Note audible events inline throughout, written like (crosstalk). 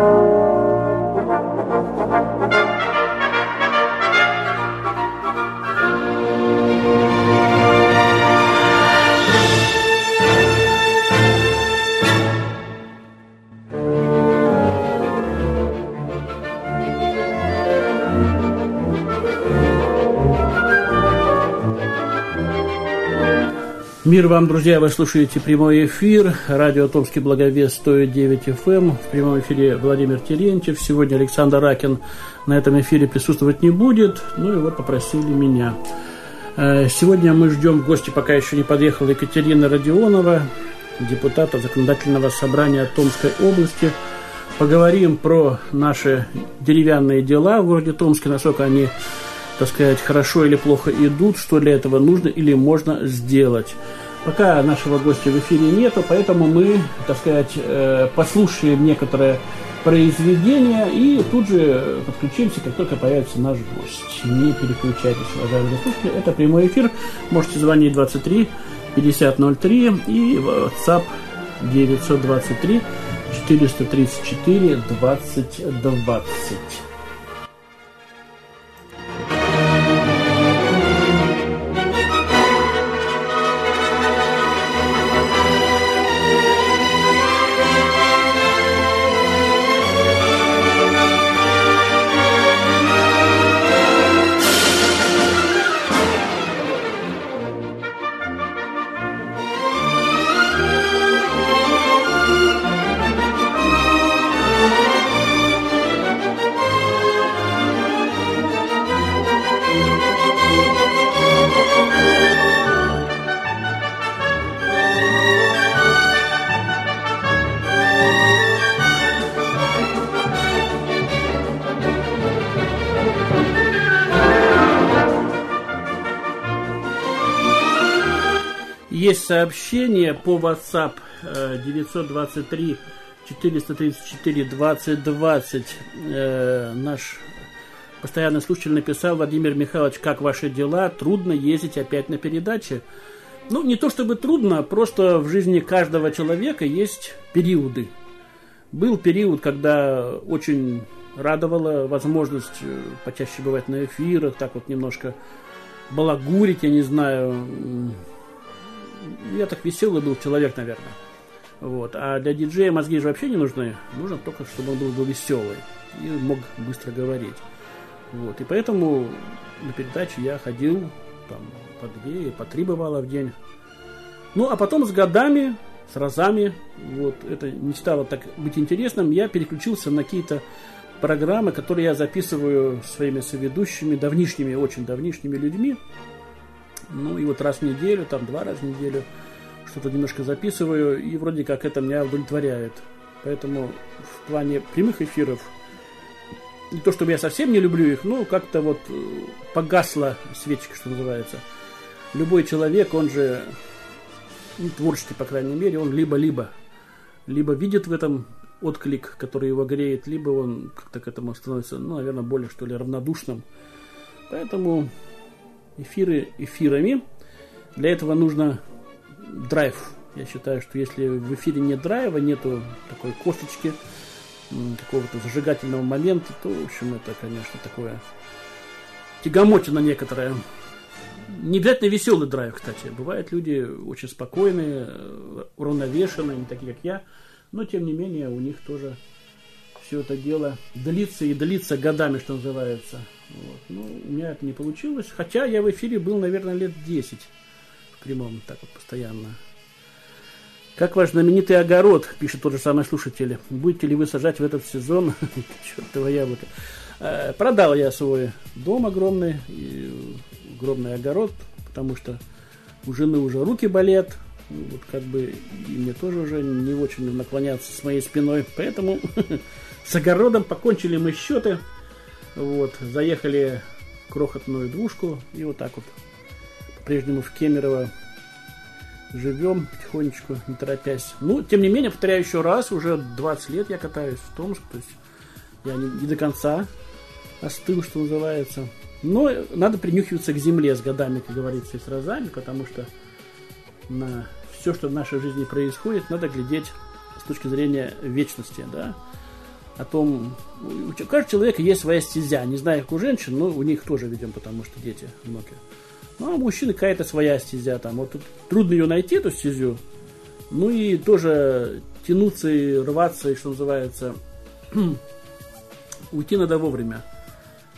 Thank you. Мир вам, друзья, вы слушаете прямой эфир. Радио Томский Благовест 109 FM. Эм. В прямом эфире Владимир Терентьев. Сегодня Александр Ракин на этом эфире присутствовать не будет. Ну и вот попросили меня. Э, сегодня мы ждем в гости, пока еще не подъехала Екатерина Родионова, депутата Законодательного собрания Томской области. Поговорим про наши деревянные дела в городе Томске, насколько они так сказать, хорошо или плохо идут, что для этого нужно или можно сделать. Пока нашего гостя в эфире нету, поэтому мы, так сказать, э, послушаем некоторые произведения и тут же подключимся, как только появится наш гость. Не переключайтесь, уважаемые слушатели. Это прямой эфир. Можете звонить 23 5003 и WhatsApp 923 434 20 20. Сообщение по WhatsApp 923 434 20 20. Наш постоянный слушатель написал, Владимир Михайлович, как ваши дела? Трудно ездить опять на передачи. Ну, не то чтобы трудно, просто в жизни каждого человека есть периоды. Был период, когда очень радовала возможность э, почаще бывать на эфирах, так вот немножко балагурить, я не знаю, я так веселый был человек, наверное. Вот. А для диджея мозги же вообще не нужны. Нужно только, чтобы он был, был веселый и мог быстро говорить. Вот. И поэтому на передачу я ходил там по две, по три бывало в день. Ну, а потом с годами, с разами, вот, это не стало так быть интересным, я переключился на какие-то программы, которые я записываю своими соведущими, давнишними, очень давнишними людьми. Ну и вот раз в неделю, там два раза в неделю что-то немножко записываю, и вроде как это меня удовлетворяет. Поэтому в плане прямых эфиров, не то чтобы я совсем не люблю их, но как-то вот э, погасла свечка, что называется. Любой человек, он же ну, творческий, по крайней мере, он либо-либо либо видит в этом отклик, который его греет, либо он как-то к этому становится, ну, наверное, более, что ли, равнодушным. Поэтому эфиры эфирами. Для этого нужно драйв. Я считаю, что если в эфире нет драйва, нету такой косточки, какого-то зажигательного момента, то, в общем, это, конечно, такое тягомотина некоторая. Не обязательно веселый драйв, кстати. Бывают люди очень спокойные, уравновешенные, не такие, как я. Но, тем не менее, у них тоже все это дело длится и длится годами, что называется. Вот. Ну, у меня это не получилось. Хотя я в эфире был, наверное, лет 10 в прямом, так вот постоянно. Как ваш знаменитый огород, пишет тот же самый слушатель. Будете ли вы сажать в этот сезон? (laughs) Чертова яблоко. Э, продал я свой дом огромный, огромный огород, потому что у жены уже руки болят. Вот как бы и мне тоже уже не очень наклоняться с моей спиной. Поэтому (laughs) с огородом покончили мы счеты. Вот, заехали крохотную двушку и вот так вот по-прежнему в Кемерово живем потихонечку, не торопясь. Ну, тем не менее, повторяю еще раз, уже 20 лет я катаюсь в Томск, то есть я не, не до конца остыл, что называется. Но надо принюхиваться к земле с годами, как говорится, и с разами, потому что на все, что в нашей жизни происходит, надо глядеть с точки зрения вечности, да. О том, у каждого человека есть своя стезя. Не знаю, как у женщин, но у них тоже, видим, потому что дети многие. Ну, а у мужчины какая-то своя стезя там. Вот тут трудно ее найти, эту стезю. Ну и тоже тянуться и рваться, и что называется, (clears throat) уйти надо вовремя.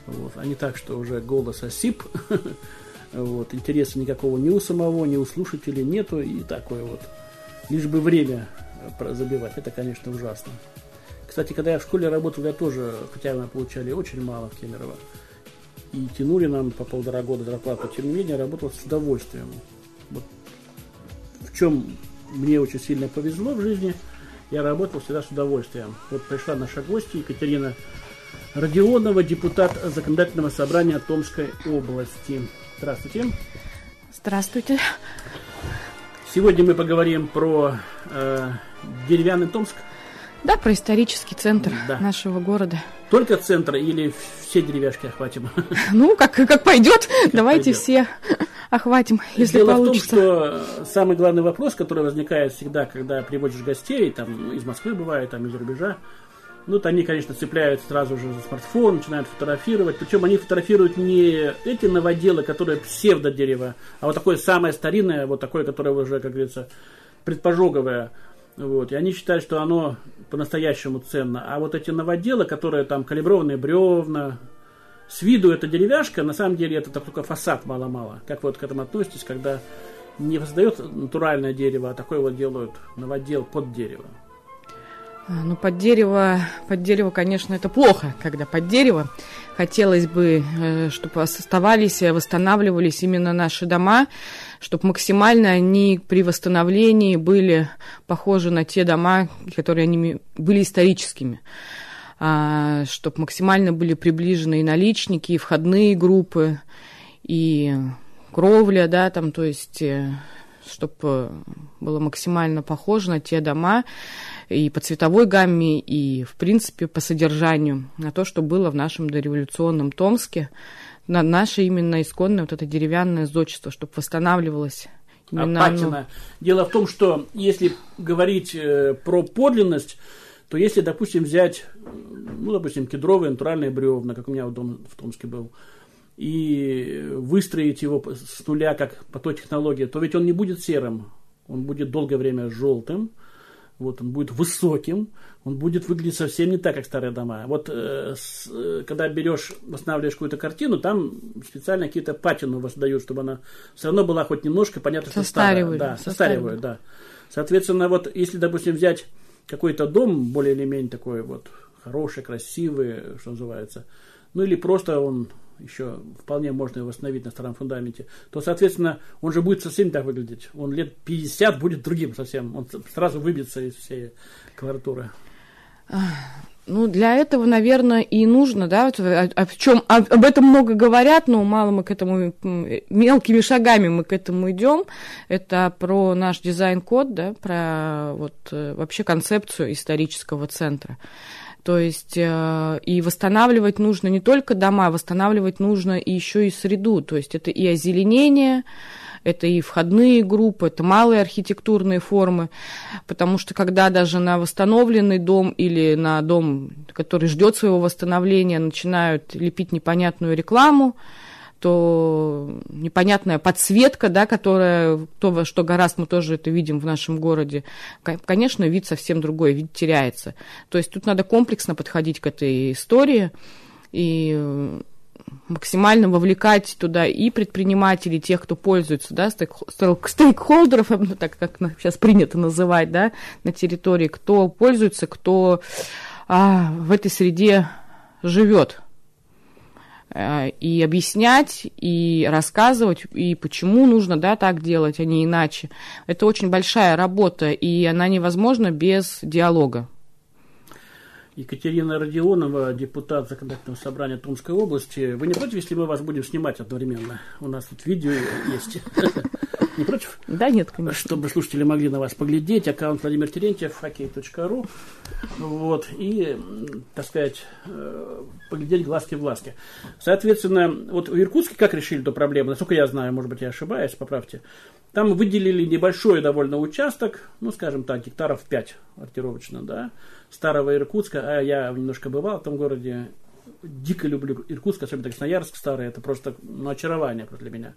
Вот, а не так, что уже голос осип. (laughs) вот, интереса никакого ни у самого, ни у слушателей нету. И такое вот. Лишь бы время забивать. Это, конечно, ужасно. Кстати, когда я в школе работал, я тоже, хотя мы получали очень мало в Кемерово, и тянули нам по полтора года зарплату, тем не менее, работал с удовольствием. Вот в чем мне очень сильно повезло в жизни, я работал всегда с удовольствием. Вот пришла наша гостья Екатерина Родионова, депутат Законодательного собрания Томской области. Здравствуйте. Здравствуйте. Сегодня мы поговорим про э, деревянный Томск. Да, про исторический центр да. нашего города. Только центр или все деревяшки охватим? (laughs) Ну, как, как пойдет. Как Давайте пойдет. все охватим, если Дело получится. Дело в том, что самый главный вопрос, который возникает всегда, когда приводишь гостей, там из Москвы бывает, там из рубежа, ну, то они, конечно, цепляют сразу же за смартфон, начинают фотографировать. Причем они фотографируют не эти новоделы, которые псевдо-дерево, а вот такое самое старинное, вот такое, которое уже, как говорится, предпожоговое. Вот. И они считают, что оно по-настоящему ценно. А вот эти новоделы, которые там калиброванные бревна, с виду это деревяшка, на самом деле это только фасад мало-мало. Как вы вот к этому относитесь, когда не создает натуральное дерево, а такое вот делают новодел под дерево? А, ну, под дерево, под дерево, конечно, это плохо, когда под дерево. Хотелось бы, э, чтобы оставались, восстанавливались именно наши дома, чтобы максимально они при восстановлении были похожи на те дома, которые они были историческими. А, чтобы максимально были приближены и наличники, и входные группы, и кровля, да, там, то есть, э, чтобы было максимально похоже на те дома, и по цветовой гамме, и, в принципе, по содержанию, на то, что было в нашем дореволюционном Томске, на наше именно исконное вот это деревянное зодчество, чтобы восстанавливалось именно Апатина. Оно... Дело в том, что если говорить э, про подлинность, то если, допустим, взять, ну, допустим, кедровые натуральные бревна, как у меня в, дом, в Томске был, и выстроить его с нуля, как по той технологии, то ведь он не будет серым, он будет долгое время желтым, вот он будет высоким, он будет выглядеть совсем не так, как старые дома. Вот э, с, э, когда берешь, восстанавливаешь какую-то картину, там специально какие-то патину воздают, чтобы она все равно была хоть немножко понятно, что старая. Да, состаривают, да. Соответственно, вот если, допустим, взять какой-то дом более или менее такой вот хороший, красивый, что называется, ну или просто он еще вполне можно его восстановить на старом фундаменте, то, соответственно, он же будет совсем так выглядеть. Он лет 50 будет другим совсем. Он сразу выбьется из всей колоратуры. Ну, для этого, наверное, и нужно, да, вот, о, о чем об, об этом много говорят, но мало мы к этому мелкими шагами мы к этому идем. Это про наш дизайн-код, да, про вот э, вообще концепцию исторического центра. То есть э, и восстанавливать нужно не только дома, восстанавливать нужно и еще и среду. То есть это и озеленение, это и входные группы, это малые архитектурные формы, потому что когда даже на восстановленный дом или на дом, который ждет своего восстановления, начинают лепить непонятную рекламу, то непонятная подсветка, да, которая, то, что гораздо мы тоже это видим в нашем городе, конечно, вид совсем другой, вид теряется. То есть тут надо комплексно подходить к этой истории и максимально вовлекать туда и предпринимателей, тех, кто пользуется, да, стейкхолдеров, (laughs) ну, так как сейчас принято называть, да, на территории, кто пользуется, кто а, в этой среде живет. Э, и объяснять, и рассказывать, и почему нужно, да, так делать, а не иначе. Это очень большая работа, и она невозможна без диалога. Екатерина Родионова, депутат Законодательного собрания Томской области. Вы не против, если мы вас будем снимать одновременно? У нас тут видео есть. (laughs) Не против? Да, нет, конечно. Чтобы слушатели могли на вас поглядеть. Аккаунт Владимир Терентьев, хоккей.ру. Вот. И, так сказать, э, поглядеть глазки в глазки. Соответственно, вот в Иркутске как решили эту проблему? Насколько я знаю, может быть, я ошибаюсь, поправьте. Там выделили небольшой довольно участок, ну, скажем так, гектаров 5 ориентировочно, да, старого Иркутска, а я немножко бывал в том городе, дико люблю Иркутск, особенно Красноярск старый, это просто ну, очарование для меня.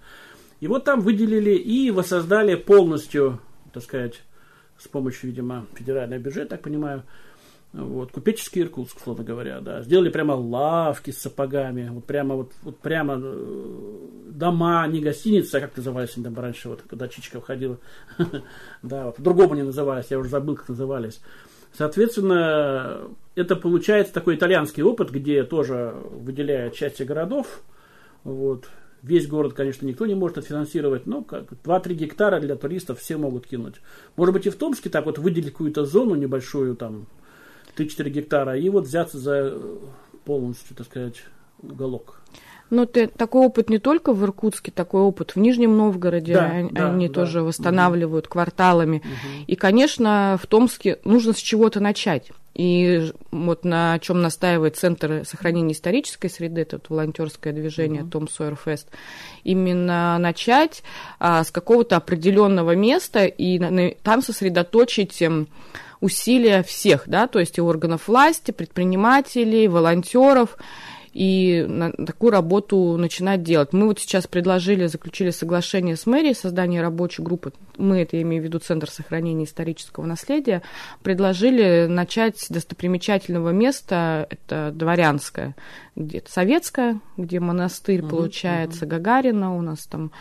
И вот там выделили и воссоздали полностью, так сказать, с помощью, видимо, федерального бюджета, так понимаю, вот, купеческий Иркутск, условно говоря, да. Сделали прямо лавки с сапогами, вот прямо, вот, вот прямо э, дома, не гостиницы, а как назывались они там раньше, вот, когда Чичка входила. (laughs) да, вот, по-другому они назывались, я уже забыл, как назывались. Соответственно, это получается такой итальянский опыт, где тоже выделяют части городов, вот, Весь город, конечно, никто не может отфинансировать, но как 2-3 гектара для туристов все могут кинуть. Может быть, и в Томске так вот выделить какую-то зону небольшую, там, 3-4 гектара, и вот взяться за э, полностью, так сказать, уголок. Но ты, такой опыт не только в Иркутске, такой опыт в Нижнем Новгороде, да, они, да, они да. тоже восстанавливают угу. кварталами. Угу. И, конечно, в Томске нужно с чего-то начать. И вот на чем настаивает Центр сохранения исторической среды, это вот волонтерское движение uh-huh. Том Сойер Фест, именно начать а, с какого-то определенного места и на, там сосредоточить эм, усилия всех, да, то есть и органов власти, предпринимателей, волонтеров, и на такую работу начинать делать. Мы вот сейчас предложили, заключили соглашение с мэрией, создание рабочей группы, мы это имею в виду Центр сохранения исторического наследия, предложили начать с достопримечательного места, это Дворянское, где-то Советское, где монастырь uh-huh, получается, uh-huh. Гагарина у нас там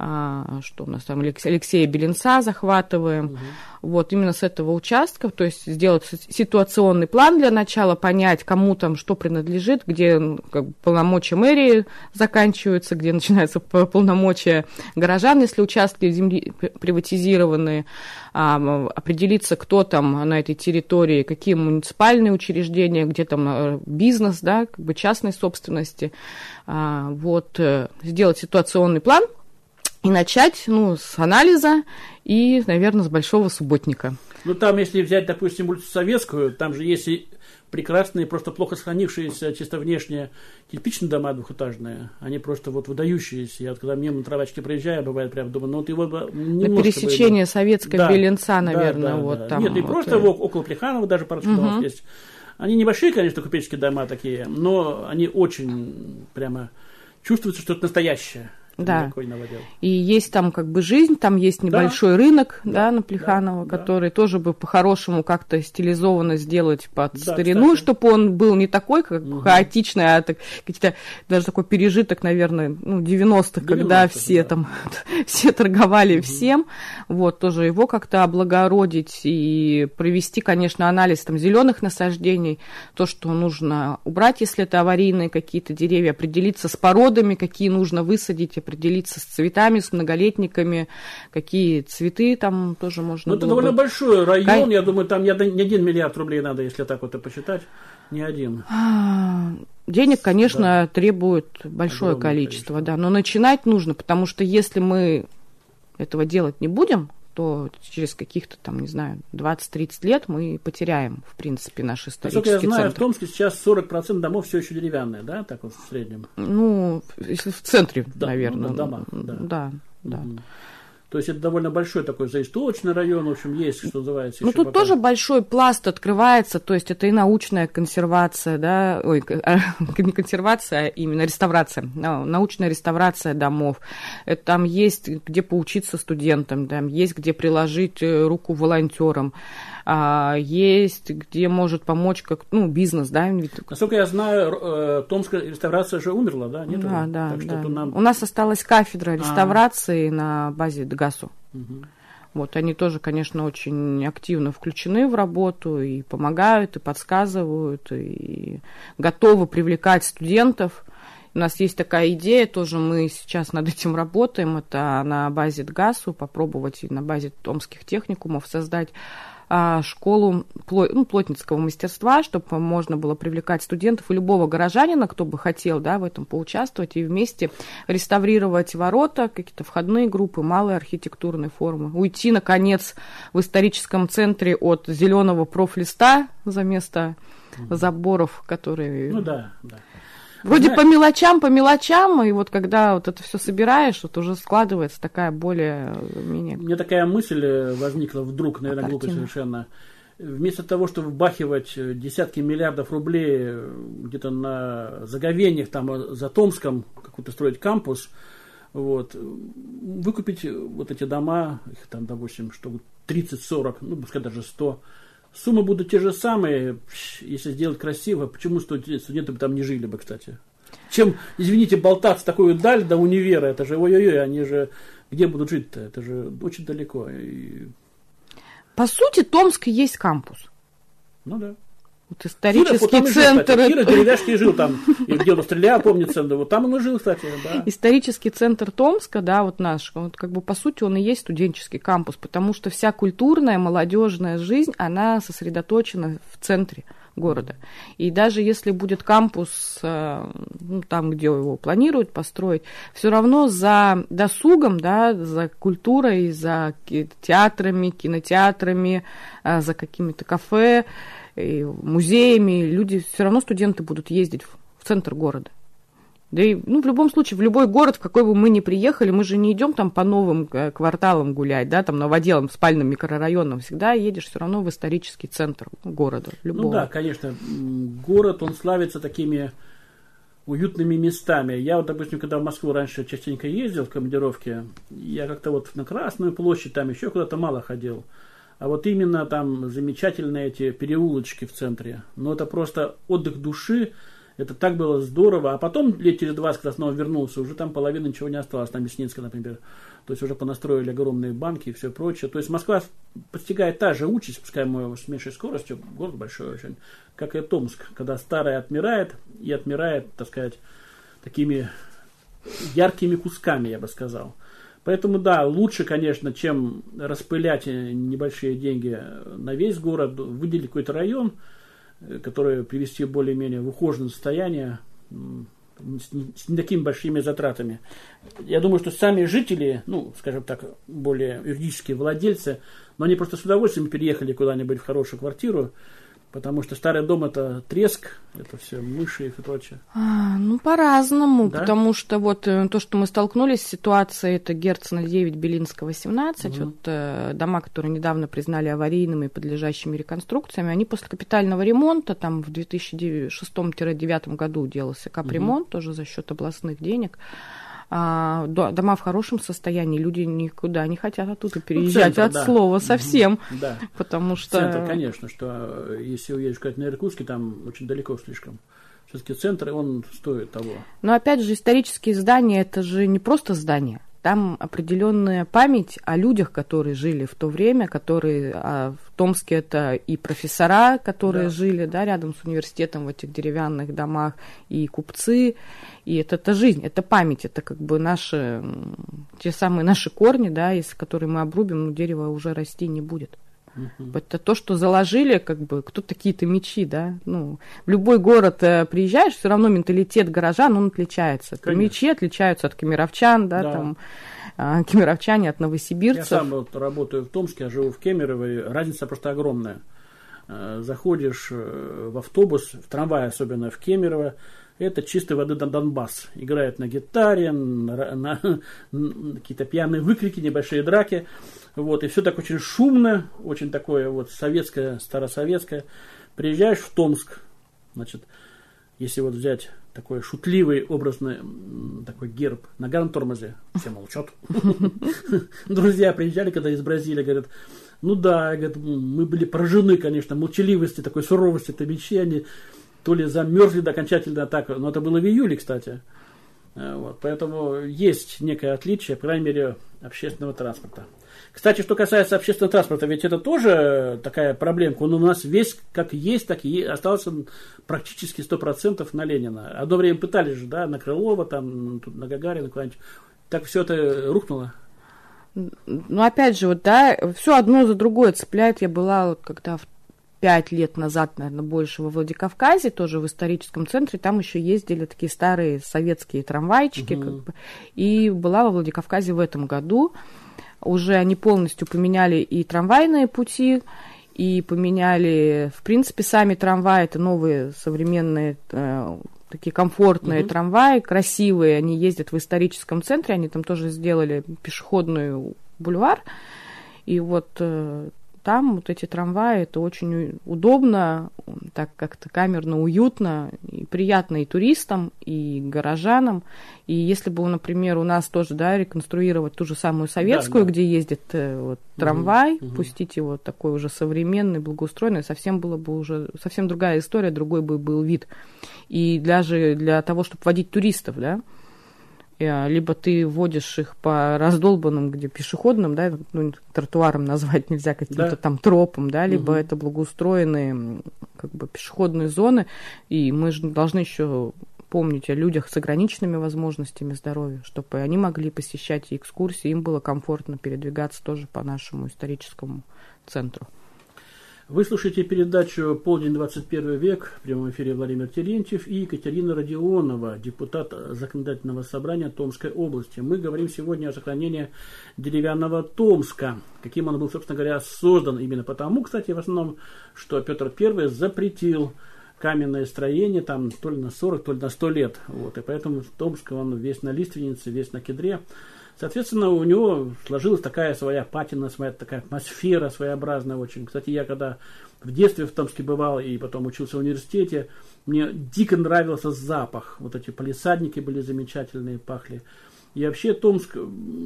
а, что у нас там, Алексея Беленца захватываем. Угу. Вот именно с этого участка, то есть сделать ситуационный план для начала, понять, кому там что принадлежит, где как бы, полномочия мэрии заканчиваются, где начинаются полномочия горожан, если участки земли приватизированы, а, определиться, кто там на этой территории, какие муниципальные учреждения, где там э, бизнес, да, как бы частной собственности, а, вот, э, сделать ситуационный план – и начать, ну, с анализа и, наверное, с большого субботника. Ну, там, если взять, допустим, улицу Советскую, там же есть и прекрасные, просто плохо сохранившиеся чисто внешне кирпичные дома двухэтажные. Они просто вот выдающиеся. Я вот когда мимо травочки проезжаю, бывает прям думаю, ну вот его немножко... На пересечение бы... Советской да, Беленца, наверное, да, да, вот да. там. Нет, и вот просто это... около Плеханова даже парочка угу. домов есть. Они небольшие, конечно, купеческие дома такие, но они очень прямо чувствуется, что это настоящее. Да. И есть там как бы жизнь, там есть небольшой да. рынок, да, да на Плеханова, да, который да. тоже бы по-хорошему как-то стилизованно сделать под да, старину, кстати. чтобы он был не такой, как угу. хаотичный, а так, какие-то даже такой пережиток, наверное, ну, 90-х, 90 когда все да. там, (laughs) все торговали угу. всем. Вот, тоже его как-то облагородить и провести, конечно, анализ там зеленых насаждений, то, что нужно убрать, если это аварийные какие-то деревья, определиться с породами, какие нужно высадить, определиться с цветами, с многолетниками, какие цветы там тоже можно. Ну, это довольно бы... большой район, Кай... я думаю, там не один миллиард рублей надо, если так вот и посчитать. Не один. А, денег, конечно, да. требует большое количество, количество, да. Но начинать нужно, потому что если мы этого делать не будем, то через каких-то там, не знаю, 20-30 лет мы потеряем, в принципе, наш исторический Насколько я знаю, центр. в Томске сейчас 40% домов все еще деревянные, да, так вот в среднем? Ну, если в центре, да, наверное. Ну, дома, да. Да, да. Угу. То есть это довольно большой такой заисточный район, в общем, есть, что называется. Ну, тут пока... тоже большой пласт открывается, то есть это и научная консервация, да, ой, (laughs) не консервация, а именно реставрация, научная реставрация домов. Это, там есть где поучиться студентам, там есть где приложить э, руку волонтерам а, есть, где может помочь как, ну, бизнес, да. Насколько я знаю, э, Томская реставрация же умерла, да? Нет да, да, так да. Нам... У нас осталась кафедра а. реставрации а на базе ДГАСу. Угу. Вот они тоже, конечно, очень активно включены в работу и помогают, и подсказывают, и готовы привлекать студентов. У нас есть такая идея, тоже мы сейчас над этим работаем, это на базе ДГАСу, попробовать и на базе томских техникумов создать а, школу ну, плотницкого мастерства, чтобы можно было привлекать студентов и любого горожанина, кто бы хотел да, в этом поучаствовать, и вместе реставрировать ворота, какие-то входные группы, малые архитектурные формы. Уйти, наконец, в историческом центре от зеленого профлиста за место заборов, которые... Ну да, да. Вроде Знаешь, по мелочам, по мелочам, и вот когда вот это все собираешь, вот уже складывается такая более менее. Мне такая мысль э, возникла вдруг, наверное, глупо совершенно. Вместо того, чтобы вбахивать десятки миллиардов рублей э, где-то на заговениях там за Томском, какой-то строить кампус, вот, выкупить вот эти дома, их там, допустим, что 30-40, ну, пускай даже 100, Суммы будут те же самые, если сделать красиво. Почему студенты бы там не жили бы, кстати? Чем, извините, болтаться такую даль до универа, это же ой-ой-ой, они же где будут жить-то? Это же очень далеко. И... По сути, Томск есть кампус. Ну да. Вот исторический Кира, центр. Жил, Кира Деревяшки жил там, и где он стрелял, помнится, вот там он и жил, кстати, да. Исторический центр Томска, да, вот наш, вот как бы по сути он и есть студенческий кампус, потому что вся культурная, молодежная жизнь, она сосредоточена в центре города. И даже если будет кампус э, ну, там, где его планируют построить, все равно за досугом, да, за культурой, за театрами, кинотеатрами, э, за какими-то кафе, и музеями, люди, все равно студенты будут ездить в, центр города. Да и, ну, в любом случае, в любой город, в какой бы мы ни приехали, мы же не идем там по новым э, кварталам гулять, да, там новоделам, спальным микрорайонам. Всегда едешь все равно в исторический центр города. Любого. Ну да, конечно. Город, он славится такими уютными местами. Я вот, допустим, когда в Москву раньше частенько ездил в командировке, я как-то вот на Красную площадь, там еще куда-то мало ходил. А вот именно там замечательные эти переулочки в центре. Ну, это просто отдых души. Это так было здорово. А потом лет через 20, когда снова вернулся, уже там половины ничего не осталось. Там Мясницкая, например. То есть уже понастроили огромные банки и все прочее. То есть Москва постигает та же участь, пускай мы с меньшей скоростью, город большой очень, как и Томск, когда старое отмирает и отмирает, так сказать, такими яркими кусками, я бы сказал. Поэтому, да, лучше, конечно, чем распылять небольшие деньги на весь город, выделить какой-то район, э, который привести более-менее в ухоженное состояние, с не такими большими затратами. Я думаю, что сами жители, ну, скажем так, более юридические владельцы, но они просто с удовольствием переехали куда-нибудь в хорошую квартиру, Потому что старый дом это треск, это все мыши и прочее. А, ну, по-разному, да? потому что вот э, то, что мы столкнулись с ситуацией, это Герцена 9, Белинского 17, угу. вот э, дома, которые недавно признали аварийными и подлежащими реконструкциями, они после капитального ремонта, там в 2006-2009 году делался капремонт, угу. тоже за счет областных денег, а, дома в хорошем состоянии, люди никуда не хотят оттуда переезжать ну, центр, от да. слова совсем, да. потому что... Центр, конечно, что э, если уедешь куда-то на Иркутске, там очень далеко слишком. Все-таки центр, он стоит того. Но опять же, исторические здания, это же не просто здания там определенная память о людях, которые жили в то время, которые а в Томске это и профессора, которые да. жили да, рядом с университетом в этих деревянных домах, и купцы, и это, это жизнь, это память, это как бы наши, те самые наши корни, да, из которых мы обрубим, но дерево уже расти не будет. Это то, что заложили, как бы, кто такие-то мечи, да. Ну, в любой город э, приезжаешь, все равно менталитет горожан, он отличается. Конечно. Мечи отличаются от кемеровчан, да, да. там э, кемеровчане от новосибирцев. Я сам вот работаю в Томске, я живу в Кемерово, разница просто огромная. Э, заходишь э, в автобус, в трамвай, особенно в Кемерово, это чистой воды Донбасс. Играет на гитаре, на, на, на (laughs) какие-то пьяные выкрики, небольшие драки. Вот, и все так очень шумно, очень такое вот советское, старосоветское. Приезжаешь в Томск, значит, если вот взять такой шутливый, образный такой герб на тормозе, все молчат. (laughs) Друзья приезжали, когда из Бразилии, говорят, ну да, мы были поражены, конечно, молчаливости, такой суровости Табичи, они то ли замерзли до окончательно так, но это было в июле, кстати. Э, вот, поэтому есть некое отличие, по крайней мере, общественного транспорта. Кстати, что касается общественного транспорта, ведь это тоже такая проблемка. Он у нас весь как есть, так и остался практически 100% на Ленина. Одно время пытались же, да, на Крылова, там, тут на Гагарина, куда-нибудь. Так все это рухнуло. Ну, опять же, вот, да, все одно за другое цепляет. Я была, вот, когда в пять лет назад, наверное, больше во Владикавказе, тоже в историческом центре, там еще ездили такие старые советские трамвайчики, угу. как бы, и была во Владикавказе в этом году. Уже они полностью поменяли и трамвайные пути, и поменяли, в принципе, сами трамваи, это новые современные э, такие комфортные угу. трамваи, красивые, они ездят в историческом центре, они там тоже сделали пешеходный бульвар, и вот э, там вот эти трамваи, это очень удобно, так как-то камерно, уютно, и приятно и туристам, и горожанам. И если бы, например, у нас тоже, да, реконструировать ту же самую советскую, да, да. где ездит э, вот, трамвай, угу, пустить его такой уже современный, благоустроенный, совсем было бы уже, совсем другая история, другой бы был вид. И даже для того, чтобы водить туристов, да, либо ты водишь их по раздолбанным, где пешеходным, да, ну, тротуаром назвать (laughs) нельзя, каким-то да. там тропам, да, либо угу. это благоустроенные как бы пешеходные зоны, и мы же должны еще помнить о людях с ограниченными возможностями здоровья, чтобы они могли посещать экскурсии, им было комфортно передвигаться тоже по нашему историческому центру. Вы слушаете передачу «Полдень 21 век». В прямом эфире Владимир Терентьев и Екатерина Родионова, депутат Законодательного собрания Томской области. Мы говорим сегодня о сохранении деревянного Томска. Каким он был, собственно говоря, создан именно потому, кстати, в основном, что Петр I запретил каменное строение там то ли на 40, то ли на 100 лет. Вот, и поэтому Томск, он весь на лиственнице, весь на кедре. Соответственно, у него сложилась такая своя патина, своя такая атмосфера своеобразная очень. Кстати, я когда в детстве в Томске бывал и потом учился в университете, мне дико нравился запах. Вот эти полисадники были замечательные, пахли. И вообще Томск,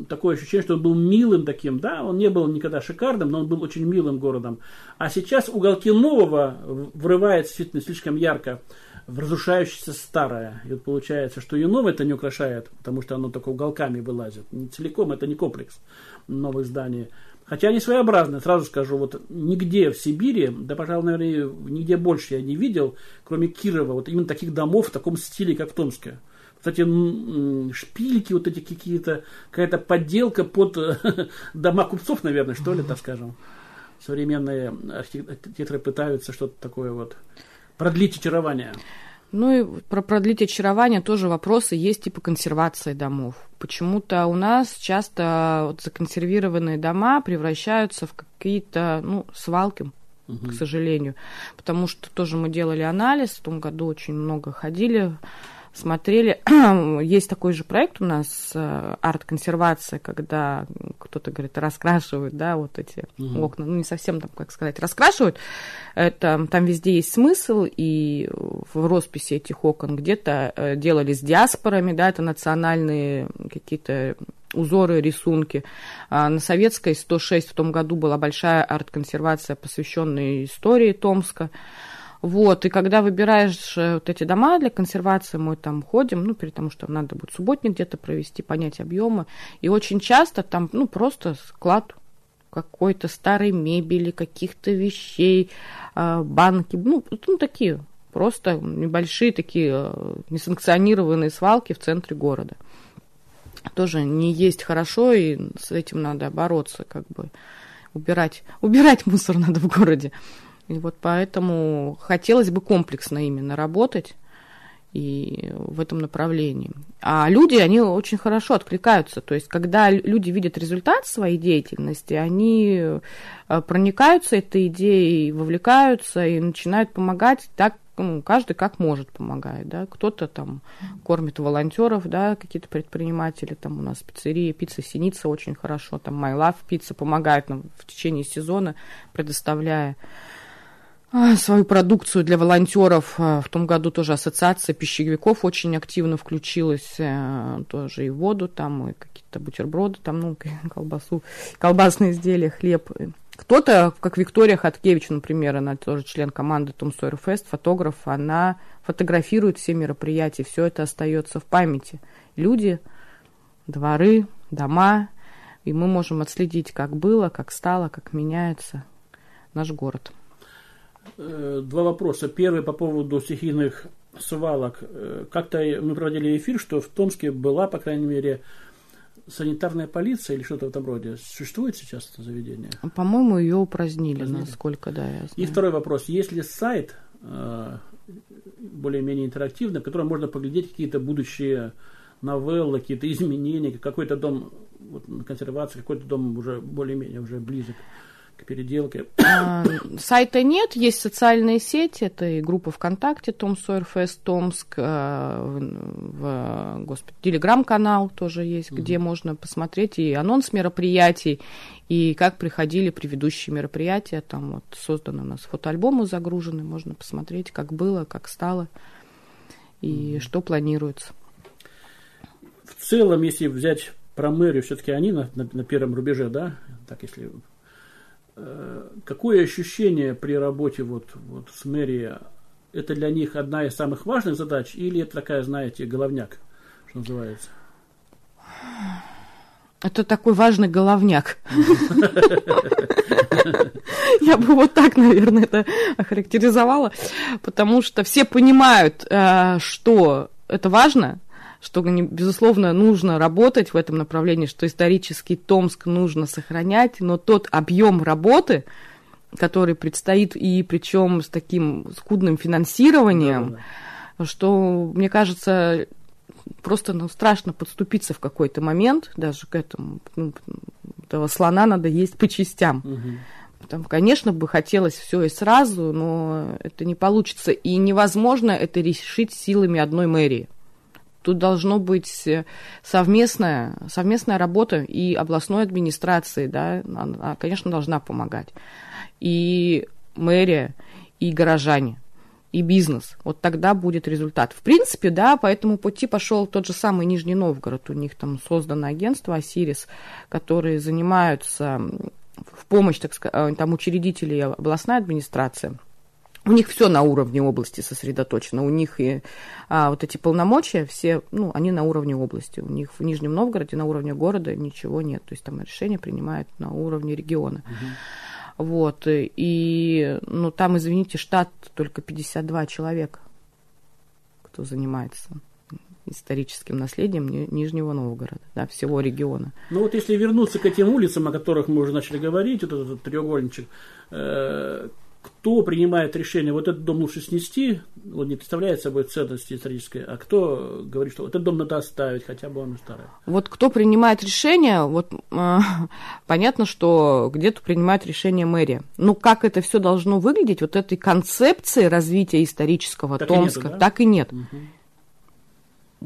такое ощущение, что он был милым таким, да, он не был никогда шикарным, но он был очень милым городом. А сейчас уголки нового врывается действительно слишком ярко в разрушающееся старое. И вот получается, что и новое это не украшает, потому что оно только уголками вылазит. Не целиком, это не комплекс новых зданий. Хотя они своеобразные, сразу скажу, вот нигде в Сибири, да, пожалуй, наверное, нигде больше я не видел, кроме Кирова, вот именно таких домов в таком стиле, как в Томске. Кстати, шпильки вот эти какие-то, какая-то подделка под (laughs) дома купцов, наверное, что ли, так скажем. Современные архитекторы пытаются что-то такое вот продлить очарование. Ну и про продлить очарование тоже вопросы есть типа консервации домов. Почему-то у нас часто вот законсервированные дома превращаются в какие-то ну, свалки, угу. к сожалению. Потому что тоже мы делали анализ, в том году очень много ходили смотрели. (clears throat) Есть такой же проект у нас, э, арт-консервация, когда кто-то говорит, раскрашивают, да, вот эти угу. окна. Ну, не совсем там, как сказать, раскрашивают. Это, там везде есть смысл, и в росписи этих окон где-то э, делали с диаспорами, да, это национальные какие-то узоры, рисунки. А на Советской 106 в том году была большая арт-консервация, посвященная истории Томска. Вот, и когда выбираешь э, вот эти дома для консервации, мы там ходим, ну, перед тому, что надо будет субботник где-то провести, понять объемы. И очень часто там, ну, просто склад какой-то старой мебели, каких-то вещей, а, банки, ну, ну, такие просто небольшие такие э, несанкционированные свалки в центре города. Тоже не есть хорошо, и с этим надо бороться, как бы убирать, убирать мусор надо в городе. И вот поэтому хотелось бы комплексно именно работать и в этом направлении. А люди, они очень хорошо откликаются. То есть, когда люди видят результат своей деятельности, они э, проникаются этой идеей, вовлекаются и начинают помогать так, ну, каждый как может помогает, да, кто-то там кормит волонтеров, да, какие-то предприниматели, там у нас пиццерия, пицца Синица очень хорошо, там My Love пицца помогает нам в течение сезона, предоставляя свою продукцию для волонтеров. А, в том году тоже ассоциация пищевиков очень активно включилась, э, тоже и воду там, и какие-то бутерброды там, ну, (laughs) колбасу, колбасные изделия, хлеб. Кто-то, как Виктория Хаткевич, например, она тоже член команды Том Сойер Фест, фотограф, она фотографирует все мероприятия, все это остается в памяти. Люди, дворы, дома, и мы можем отследить, как было, как стало, как меняется наш город. Э, два вопроса. Первый по поводу стихийных свалок. Э, как-то мы проводили эфир, что в Томске была, по крайней мере, санитарная полиция или что-то в этом роде существует сейчас это заведение? По-моему, ее упразднили, упразднили, насколько, да, я знаю. И второй вопрос. Есть ли сайт, э, более-менее интерактивный, в котором можно поглядеть какие-то будущие новеллы, какие-то изменения, какой-то дом вот, консервации, какой-то дом уже более-менее уже близок к переделке. А, сайта нет, есть социальные сети, это и группа ВКонтакте Том Сойерфест Томск, а, в, господи, телеграм-канал тоже есть, угу. где можно посмотреть и анонс мероприятий, и как приходили предыдущие мероприятия, там вот созданы у нас фотоальбомы загружены, можно посмотреть, как было, как стало и угу. что планируется. В целом, если взять про мэрию, все-таки они на, на, на первом рубеже, да, так если Э, какое ощущение при работе вот, вот с мэрией? Это для них одна из самых важных задач или это такая, знаете, головняк, что называется? Это такой важный головняк. Я бы вот так, наверное, это охарактеризовала, потому что все понимают, э, что это важно, что, безусловно, нужно работать в этом направлении, что исторический Томск нужно сохранять, но тот объем работы, который предстоит, и причем с таким скудным финансированием, да, да. что, мне кажется, просто ну, страшно подступиться в какой-то момент, даже к этому. Ну, этого слона надо есть по частям. Угу. Там, конечно, бы хотелось все и сразу, но это не получится. И невозможно это решить силами одной мэрии. Тут должно быть э, совместная, совместная работа и областной администрации, да, она, конечно, должна помогать. И мэрия, и горожане, и бизнес. Вот тогда будет результат. В принципе, да, по этому пути пошел тот же самый Нижний Новгород. У них там создано агентство Осирис, которые занимаются в помощь, так сказать, э, там учредителей областной администрации – у них все на уровне области сосредоточено. У них и а, вот эти полномочия все, ну, они на уровне области. У них в Нижнем Новгороде на уровне города ничего нет. То есть там решения принимают на уровне региона. Угу. Вот. И, ну, там, извините, штат только 52 человека, кто занимается историческим наследием Нижнего Новгорода, да, всего региона. Ну вот если вернуться к этим улицам, о которых мы уже начали говорить, вот этот треугольничек, э, кто принимает решение, вот этот дом лучше снести, он не представляет собой ценности исторической, а кто говорит, что этот дом надо оставить, хотя бы он старый. Вот кто принимает решение, вот э, (laughs) понятно, что где-то принимает решение мэрия. Но как это все должно выглядеть, вот этой концепции развития исторического так Томска, и нету, да? так и нет. Угу.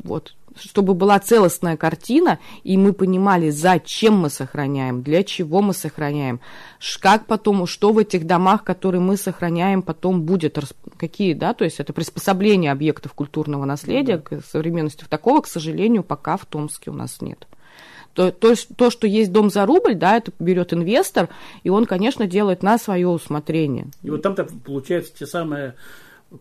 Вот чтобы была целостная картина, и мы понимали, зачем мы сохраняем, для чего мы сохраняем, как потом, что в этих домах, которые мы сохраняем, потом будет, какие, да, то есть это приспособление объектов культурного наследия к современности. Такого, к сожалению, пока в Томске у нас нет. То, то, то, что есть дом за рубль, да, это берет инвестор, и он, конечно, делает на свое усмотрение. И вот там-то получается те самые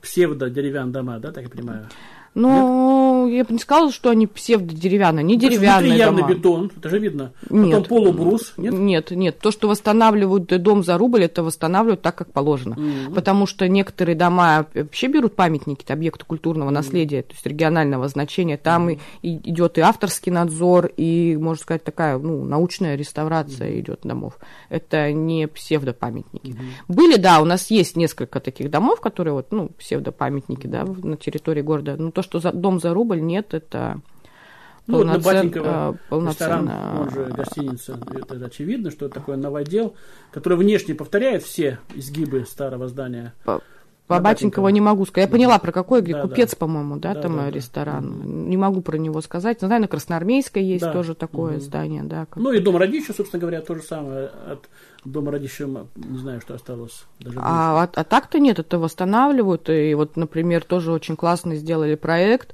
псевдо-деревянные дома, да, так я понимаю? Ну, я бы не сказала, что они псевдодеревянные, не деревянные Внутри явно бетон, это же видно. Нет. Потом полубрус, нет? Нет, нет. То, что восстанавливают дом за рубль, это восстанавливают так, как положено. Mm-hmm. Потому что некоторые дома вообще берут памятники, объекты культурного mm-hmm. наследия, то есть регионального значения. Там mm-hmm. и, идет и авторский надзор, и, можно сказать, такая ну, научная реставрация mm-hmm. идет домов. Это не псевдопамятники. Mm-hmm. Были, да, у нас есть несколько таких домов, которые вот, ну, псевдопамятники, mm-hmm. да, на территории города. Ну, то, что за, дом за рубль, нет, это ну, вот на Батенького ресторан, он же гостиница, это очевидно, что это такой новодел, который внешне повторяет все изгибы старого здания. По, по Батенькова не могу сказать. Я поняла, про какой, где да, Купец, да. по-моему, да, да там да, ресторан. Да. Не могу про него сказать. Знаю, на Красноармейской есть да. тоже такое угу. здание, да. Как... Ну и Дом Радища, собственно говоря, то же самое. От Дома Радища не знаю, что осталось. Даже а, а, а так-то нет, это восстанавливают. И вот, например, тоже очень классно сделали проект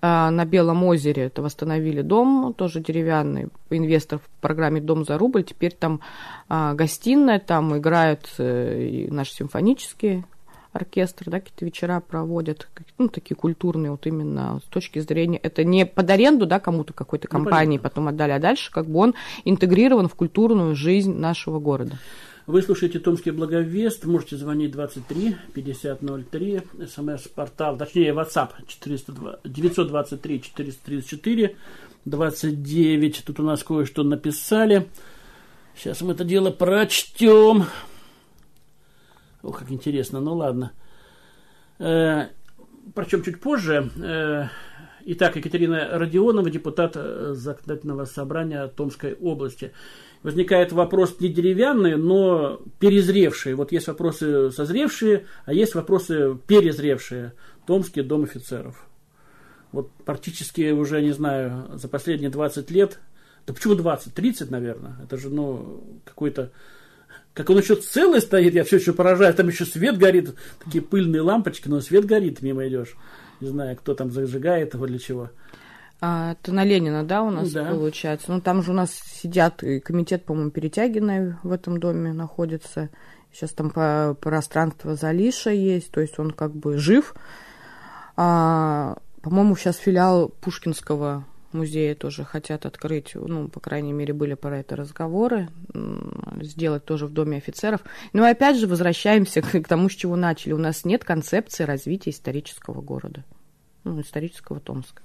а, на Белом озере. Это восстановили дом, тоже деревянный. Инвестор в программе «Дом за рубль». Теперь там а, гостиная, там играют э, и наши симфонические оркестр, да, какие-то вечера проводят, ну, такие культурные, вот именно с точки зрения, это не под аренду, да, кому-то какой-то ну, компании ну, потом отдали, а дальше как бы он интегрирован в культурную жизнь нашего города. Вы слушаете Томский Благовест, можете звонить 23 5003, смс-портал, точнее WhatsApp 402, 923 434, 29. Тут у нас кое-что написали. Сейчас мы это дело прочтем. Ох, как интересно. Ну ладно. Э, причем чуть позже. Э, итак, Екатерина Родионова, депутат э, Законодательного собрания Томской области. Возникает вопрос не деревянный, но перезревший. Вот есть вопросы созревшие, а есть вопросы перезревшие. Томский дом офицеров. Вот практически уже, не знаю, за последние 20 лет, да почему 20, 30, наверное, это же, ну, какой-то как он еще целый стоит, я все еще поражаюсь. Там еще свет горит, такие пыльные лампочки, но свет горит, мимо идешь. Не знаю, кто там зажигает его для чего. А, это на Ленина, да, у нас да. получается? Ну, там же у нас сидят, и комитет, по-моему, Перетягиной в этом доме находится. Сейчас там по пространство Залиша есть, то есть он как бы жив. А, по-моему, сейчас филиал Пушкинского музея тоже хотят открыть, ну, по крайней мере, были про это разговоры, сделать тоже в Доме офицеров. Но опять же возвращаемся к, к тому, с чего начали. У нас нет концепции развития исторического города, ну, исторического Томска.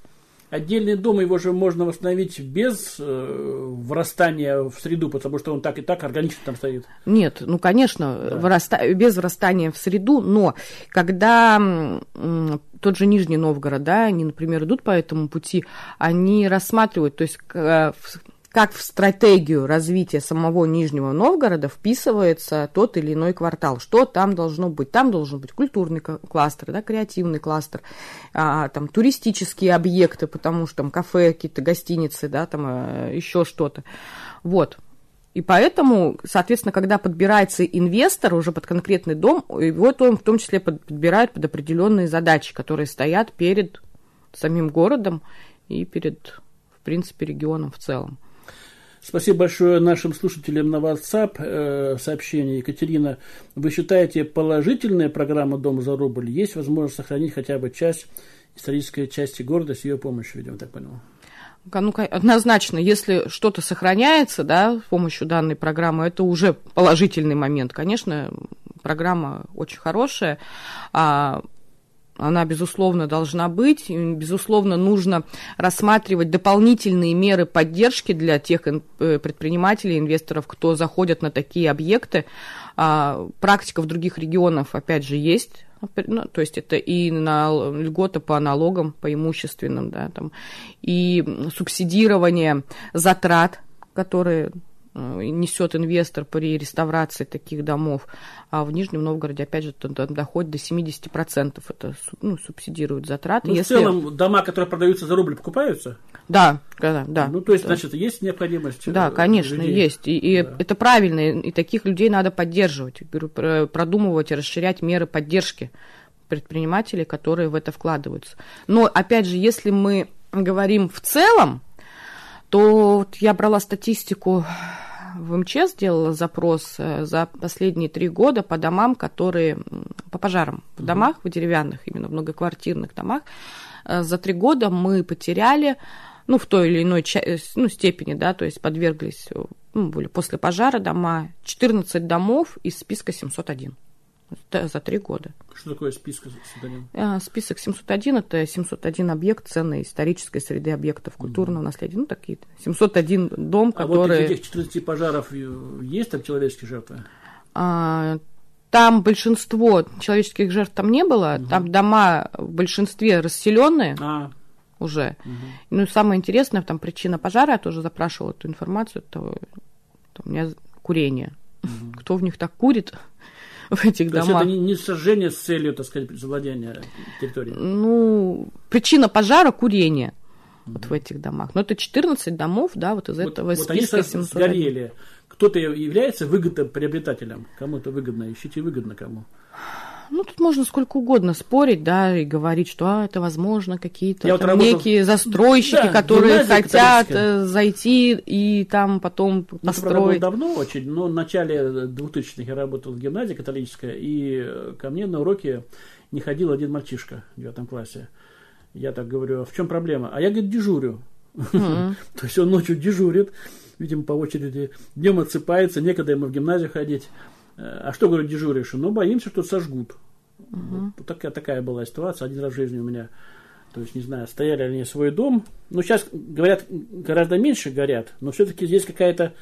Отдельный дом, его же можно восстановить без э, врастания в среду, потому что он так и так органично там стоит. Нет, ну, конечно, да. враста... без врастания в среду, но когда тот же Нижний Новгород, да, они, например, идут по этому пути, они рассматривают, то есть э, как в стратегию развития самого Нижнего Новгорода вписывается тот или иной квартал, что там должно быть. Там должен быть культурный кластер, да, креативный кластер, а, там туристические объекты, потому что там кафе, какие-то гостиницы, да, там а, еще что-то. Вот. И поэтому, соответственно, когда подбирается инвестор уже под конкретный дом, его в том числе подбирают под определенные задачи, которые стоят перед самим городом и перед, в принципе, регионом в целом. Спасибо большое нашим слушателям на WhatsApp. Э, сообщение. Екатерина, вы считаете, положительная программа «Дом за рубль» есть возможность сохранить хотя бы часть исторической части города с ее помощью, видимо, так понял? Ну, однозначно, если что-то сохраняется, да, с помощью данной программы, это уже положительный момент. Конечно, программа очень хорошая, а она, безусловно, должна быть. Безусловно, нужно рассматривать дополнительные меры поддержки для тех э, предпринимателей, инвесторов, кто заходят на такие объекты. А, практика в других регионах, опять же, есть. Ну, то есть это и на льготы по налогам, по имущественным, да, там, и субсидирование затрат, которые несет инвестор при реставрации таких домов. А в Нижнем Новгороде, опять же, там доходит до 70%. Это ну, субсидируют затраты. Ну, Если... В целом, дома, которые продаются за рубль, покупаются? Да, да, да. Ну, то есть, да. значит, есть необходимость? Да, э, конечно, людей. есть. И, и да. это правильно, и таких людей надо поддерживать, продумывать и расширять меры поддержки предпринимателей, которые в это вкладываются. Но, опять же, если мы говорим в целом, то вот я брала статистику в МЧС сделала запрос э, за последние три года по домам, которые по пожарам в домах, в деревянных, именно в многоквартирных домах. Э, за три года мы потеряли, ну, в той или иной э, ну, степени, да, то есть подверглись, ну, были после пожара дома, 14 домов из списка 701 за три года. Что такое список 701? А, список 701 – это 701 объект ценной исторической среды объектов культурного mm-hmm. наследия. Ну, такие 701 дом, а который… А вот этих 14 пожаров есть там человеческие жертвы? А, там большинство человеческих жертв там не было, угу. там дома в большинстве расселенные а. уже. Угу. Ну и самое интересное, там причина пожара, я тоже запрашивала эту информацию, это, это у меня курение. Угу. Кто в них так курит? (laughs) в этих То домах. То есть это не сожжение с целью, так сказать, завладения территорией? Ну, причина пожара – курение вот в этих домах. Но это 14 домов, да, вот из вот, этого вот списка они 700. сгорели. Кто-то является выгодоприобретателем? Кому-то выгодно, ищите выгодно кому. Ну, тут можно сколько угодно спорить, да, и говорить, что а, это возможно какие-то вот работал... некие застройщики, да, которые хотят э, зайти и там потом построить. Я давно очень, но в начале 2000-х я работал в гимназии католической, и э, ко мне на уроке не ходил один мальчишка в девятом классе. Я так говорю, а в чем проблема? А я, говорит, дежурю. (laughs) То есть он ночью дежурит, видимо, по очереди, днем отсыпается, некогда ему в гимназию ходить. А что, говорю, дежуришь? Ну, боимся, что сожгут. Угу. Вот такая, такая была ситуация. Один раз в жизни у меня То есть, не знаю, стояли они свой дом. Ну, сейчас, говорят, гораздо меньше горят, но все-таки здесь какая-то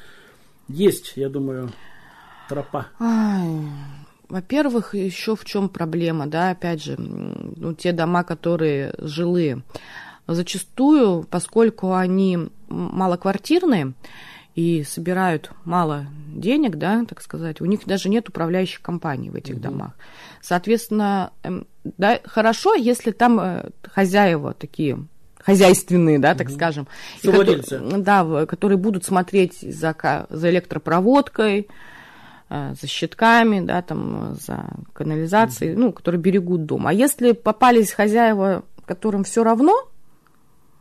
есть, я думаю, тропа. Во-первых, еще в чем проблема, да, опять же, ну, те дома, которые жилые, зачастую, поскольку они малоквартирные и собирают мало денег, да, так сказать, у них даже нет управляющих компаний в этих угу. домах. Соответственно, эм, да, хорошо, если там э, хозяева такие хозяйственные, да, так угу. скажем, и которые, да, которые будут смотреть за, за электропроводкой, э, за щитками, да, там, за канализацией, угу. ну, которые берегут дом. А если попались хозяева, которым все равно,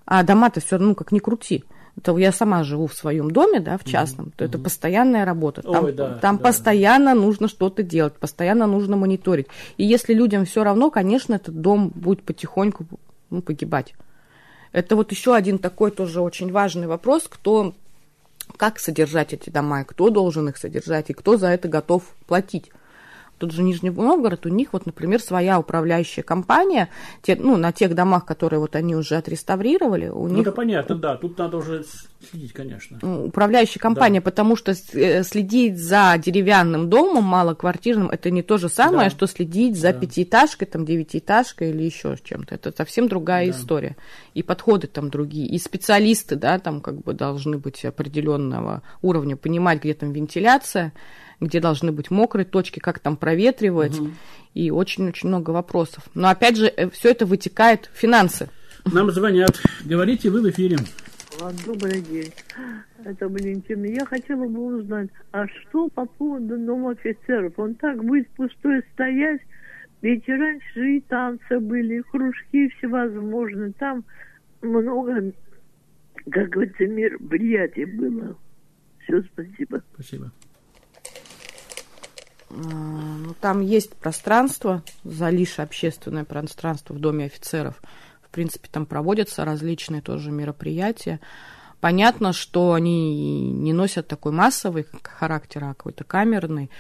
а дома-то все равно, ну, как ни крути, то я сама живу в своем доме, да, в частном, mm-hmm. то это постоянная работа. Там, Ой, да, там да. постоянно нужно что-то делать, постоянно нужно мониторить. И если людям все равно, конечно, этот дом будет потихоньку ну, погибать. Это вот еще один такой тоже очень важный вопрос, кто как содержать эти дома, кто должен их содержать, и кто за это готов платить тот же Нижний Новгород, у них вот, например, своя управляющая компания, те, ну, на тех домах, которые вот они уже отреставрировали, у ну, них... это понятно, да, тут надо уже следить, конечно. Управляющая компания, да. потому что э, следить за деревянным домом малоквартирным, это не то же самое, да. что следить за да. пятиэтажкой, там, девятиэтажкой или еще чем-то. Это совсем другая да. история. И подходы там другие. И специалисты, да, там как бы должны быть определенного уровня, понимать, где там вентиляция, где должны быть мокрые точки, как там проветривать, угу. и очень-очень много вопросов. Но опять же, э, все это вытекает в финансы. Нам звонят. Говорите, вы в эфире. Добрый день. Это Валентина. Я хотела бы узнать, а что по поводу дома офицеров? Он так будет пустой стоять? Ведь раньше и танцы были, и кружки всевозможные. Там много, как говорится, мероприятий было. Все, спасибо. Спасибо. Ну, там есть пространство, залишь общественное пространство в Доме офицеров. В принципе, там проводятся различные тоже мероприятия. Понятно, что они не носят такой массовый характер, а какой-то камерный.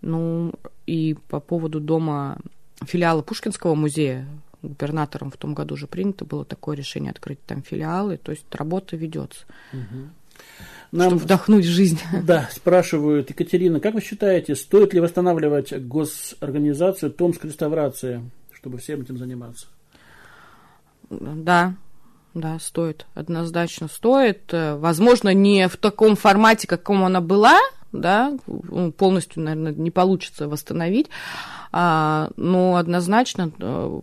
Ну, и по поводу дома филиала Пушкинского музея губернатором в том году уже принято было такое решение открыть там филиалы, то есть работа ведется. Угу. Нам, чтобы вдохнуть жизнь. (laughs) Да, спрашивают, Екатерина, как вы считаете, стоит ли восстанавливать госорганизацию Томск реставрация, чтобы всем этим заниматься? Да, да, стоит, однозначно стоит. Возможно, не в таком формате, каком она была, да, ну, полностью, наверное, не получится восстановить, а, но однозначно э,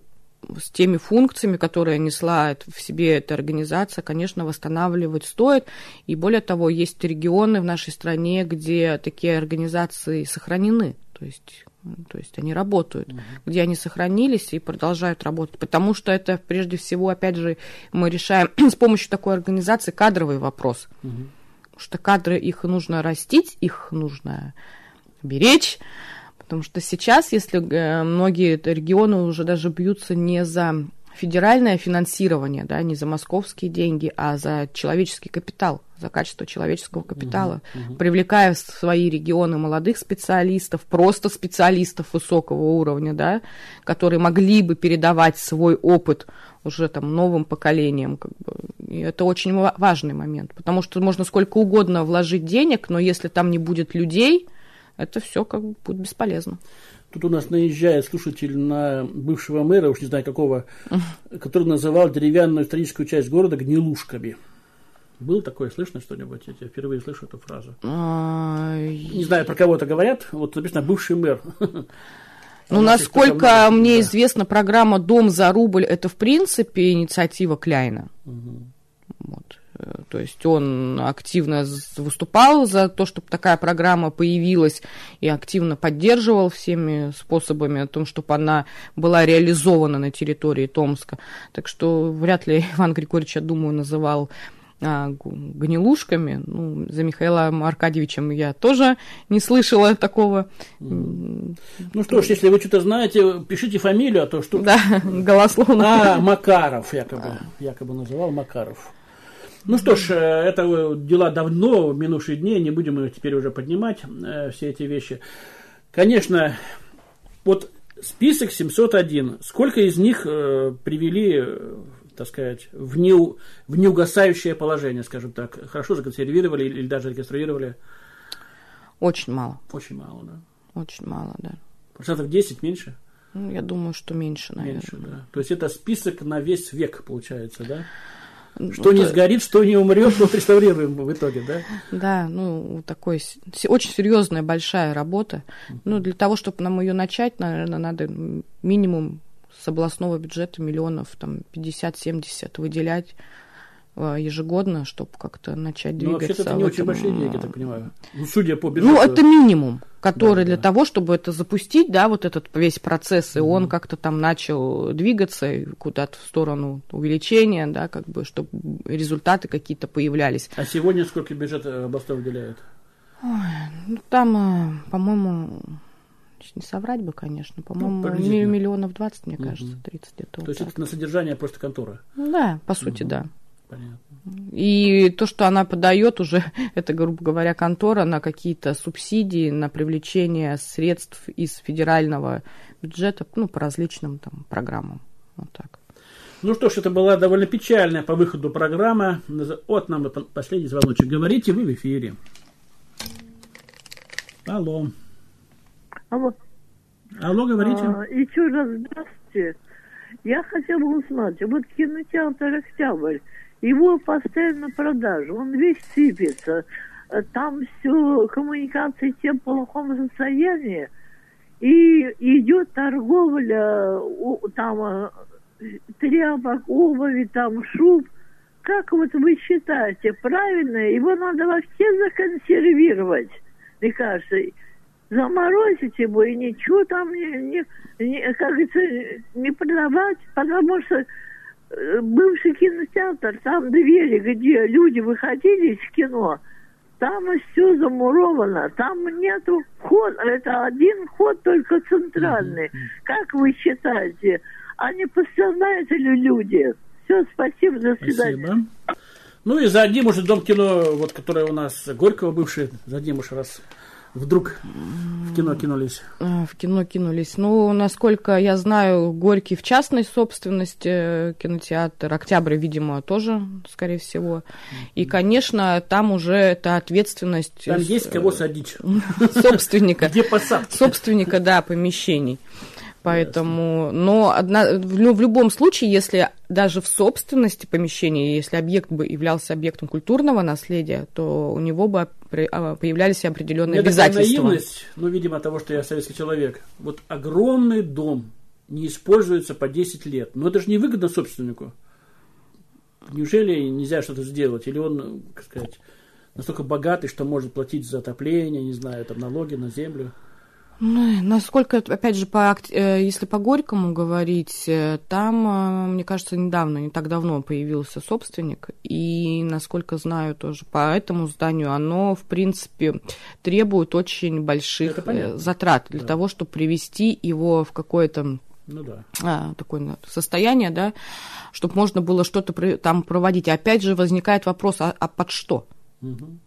с теми функциями, которые несла в себе эта организация, конечно, восстанавливать стоит. И более того, есть регионы в нашей стране, где такие организации сохранены. То есть то есть они работают, угу. где они сохранились и продолжают работать. Потому что это, прежде всего, опять же, мы решаем (clears throat) с помощью такой организации кадровый вопрос. Угу. Потому что кадры, их нужно растить, их нужно беречь, Потому что сейчас, если э, многие регионы уже даже бьются не за федеральное финансирование, да, не за московские деньги, а за человеческий капитал, за качество человеческого капитала, uh-huh, uh-huh. привлекая в свои регионы молодых специалистов, просто специалистов высокого уровня, да, которые могли бы передавать свой опыт уже там новым поколениям. Как бы. И это очень важный момент, потому что можно сколько угодно вложить денег, но если там не будет людей, это все как бы будет бесполезно. Тут у нас наезжает слушатель на бывшего мэра, уж не знаю какого, который называл деревянную историческую часть города гнилушками. Был такое, слышно что-нибудь? Я впервые слышу эту фразу. А, не знаю, про кого-то говорят. Вот написано бывший мэр. Ну, насколько мне известно, программа «Дом за рубль» – это, в принципе, инициатива Кляйна. Вот. То есть он активно выступал за то, чтобы такая программа появилась и активно поддерживал всеми способами о том, чтобы она была реализована на территории Томска. Так что вряд ли (laughs) Иван Григорьевич, я думаю, называл а, гнилушками. Ну, за Михаилом Аркадьевичем я тоже не слышала такого. Ну что ж, если вы что-то знаете, пишите фамилию, а то что... Да, (laughs) голословно. А, Макаров якобы, якобы называл Макаров. Ну что ж, э, это дела давно, минувшие дни, не будем мы теперь уже поднимать э, все эти вещи. Конечно, вот список 701, сколько из них э, привели так сказать, в, не, в неугасающее положение, скажем так? Хорошо законсервировали или даже реконструировали? Очень мало. Очень мало, да. Очень мало, да. Процентов 10 меньше? Ну, я думаю, что меньше, наверное. Меньше, да. То есть это список на весь век, получается, да? Ну, Что не то- сгорит, что не умрет, то реставрируем в итоге, да? Да, ну, такой очень серьезная большая работа. Ну, для того, чтобы нам ее начать, наверное, надо минимум с областного бюджета миллионов там 50-70 выделять ежегодно, чтобы как-то начать Ну, двигаться. вообще-то это не очень большие деньги, я так понимаю. Ну, судя по бюджету. Ну, это минимум, который Да, для да. того, чтобы это запустить, да, вот этот весь процесс, и он как-то там начал двигаться куда-то в сторону увеличения, да, как бы, чтобы результаты какие-то появлялись. А сегодня сколько бюджет э, областной выделяет? Ну, там, э, по-моему, не соврать бы, конечно, по-моему, Ну, миллионов 20, мне кажется, 30 где-то. То вот есть так. это на содержание просто конторы. Ну Да, по сути, да. Понятно. И то, что она подает уже, (laughs) это, грубо говоря, контора на какие-то субсидии, на привлечение средств из федерального бюджета, ну, по различным там программам. Вот так. Ну что ж, это была довольно печальная по выходу программа. Вот нам последний звоночек. Говорите, вы в эфире. Алло. Алло. Алло, говорите. А, еще раз здравствуйте. Я хотела узнать, вот кинотеатр «Октябрь», его постоянно продажа, он весь сыпется. Там все, коммуникации те в плохом состоянии, и идет торговля там э, тряпок, обуви, там шуб. Как вот вы считаете, правильно? Его надо вообще законсервировать, мне кажется. Заморозить его и ничего там не, не, как говорится, не продавать, потому что бывший кинотеатр, там двери, где люди выходили из кино, там все замуровано, там нету входа, это один ход только центральный. Как вы считаете, не пострадают ли люди? Все, спасибо, до свидания. Спасибо. Ну и за одним уже дом кино, вот который у нас Горького бывший, за уж раз вдруг в кино кинулись. А, В кино кинулись. Ну, насколько я знаю, Горький в частной собственности э, кинотеатр. Октябрь, видимо, тоже, скорее всего. И, конечно, там уже это ответственность Там э, есть кого садить. (laughs) собственника. Где посадки? собственника, да, помещений. Поэтому, но одна, в, лю- в любом случае, если даже в собственности помещения, если объект бы являлся объектом культурного наследия, то у него бы а, появлялись определенные У меня такая обязательства. наивность, ну, видимо, от того, что я советский человек. Вот огромный дом не используется по 10 лет. Но это же невыгодно собственнику. Неужели нельзя что-то сделать? Или он, как сказать, настолько богатый, что может платить за отопление, не знаю, там налоги на землю? Ну, насколько, опять же, по, э, если по Горькому говорить, э, там, э, мне кажется, недавно, не так давно появился собственник, и, насколько знаю, тоже по этому зданию оно, в принципе, требует очень больших затрат для Да. того, чтобы привести его в какое-то Ну да. а, такое состояние, да, чтобы можно было что-то там проводить. Опять же возникает вопрос, а, а под что? Мгм.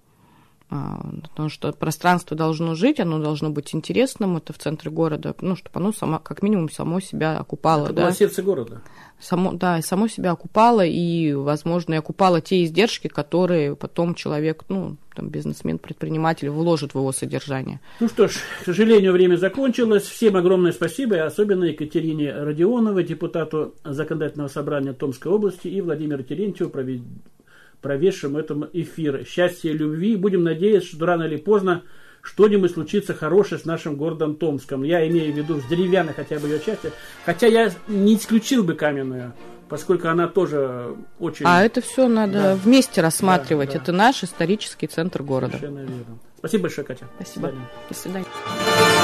А, Потому что пространство должно жить, оно должно быть интересным, это в центре города, ну, чтобы оно само, как минимум само себя окупало, Это да, сердце города. само, да, само себя окупало, и, возможно, и окупало те издержки, которые потом человек, ну, там, бизнесмен, предприниматель вложит в его содержание. Ну что ж, к сожалению, время закончилось. Всем огромное спасибо, и особенно Екатерине Родионовой, депутату Законодательного собрания Томской области, и Владимиру Терентьеву, прове- проведшему этом эфир. Счастья и любви. Будем надеяться, что рано или поздно что-нибудь случится хорошее с нашим городом Томском. Я имею в виду с деревянной хотя бы ее части. Хотя я не исключил бы каменную, поскольку она тоже очень... А это все надо Да. вместе рассматривать. Да, да. Это наш исторический центр города. Совершенно верно. Спасибо большое, Катя. До Спасибо. свидания. До свидания.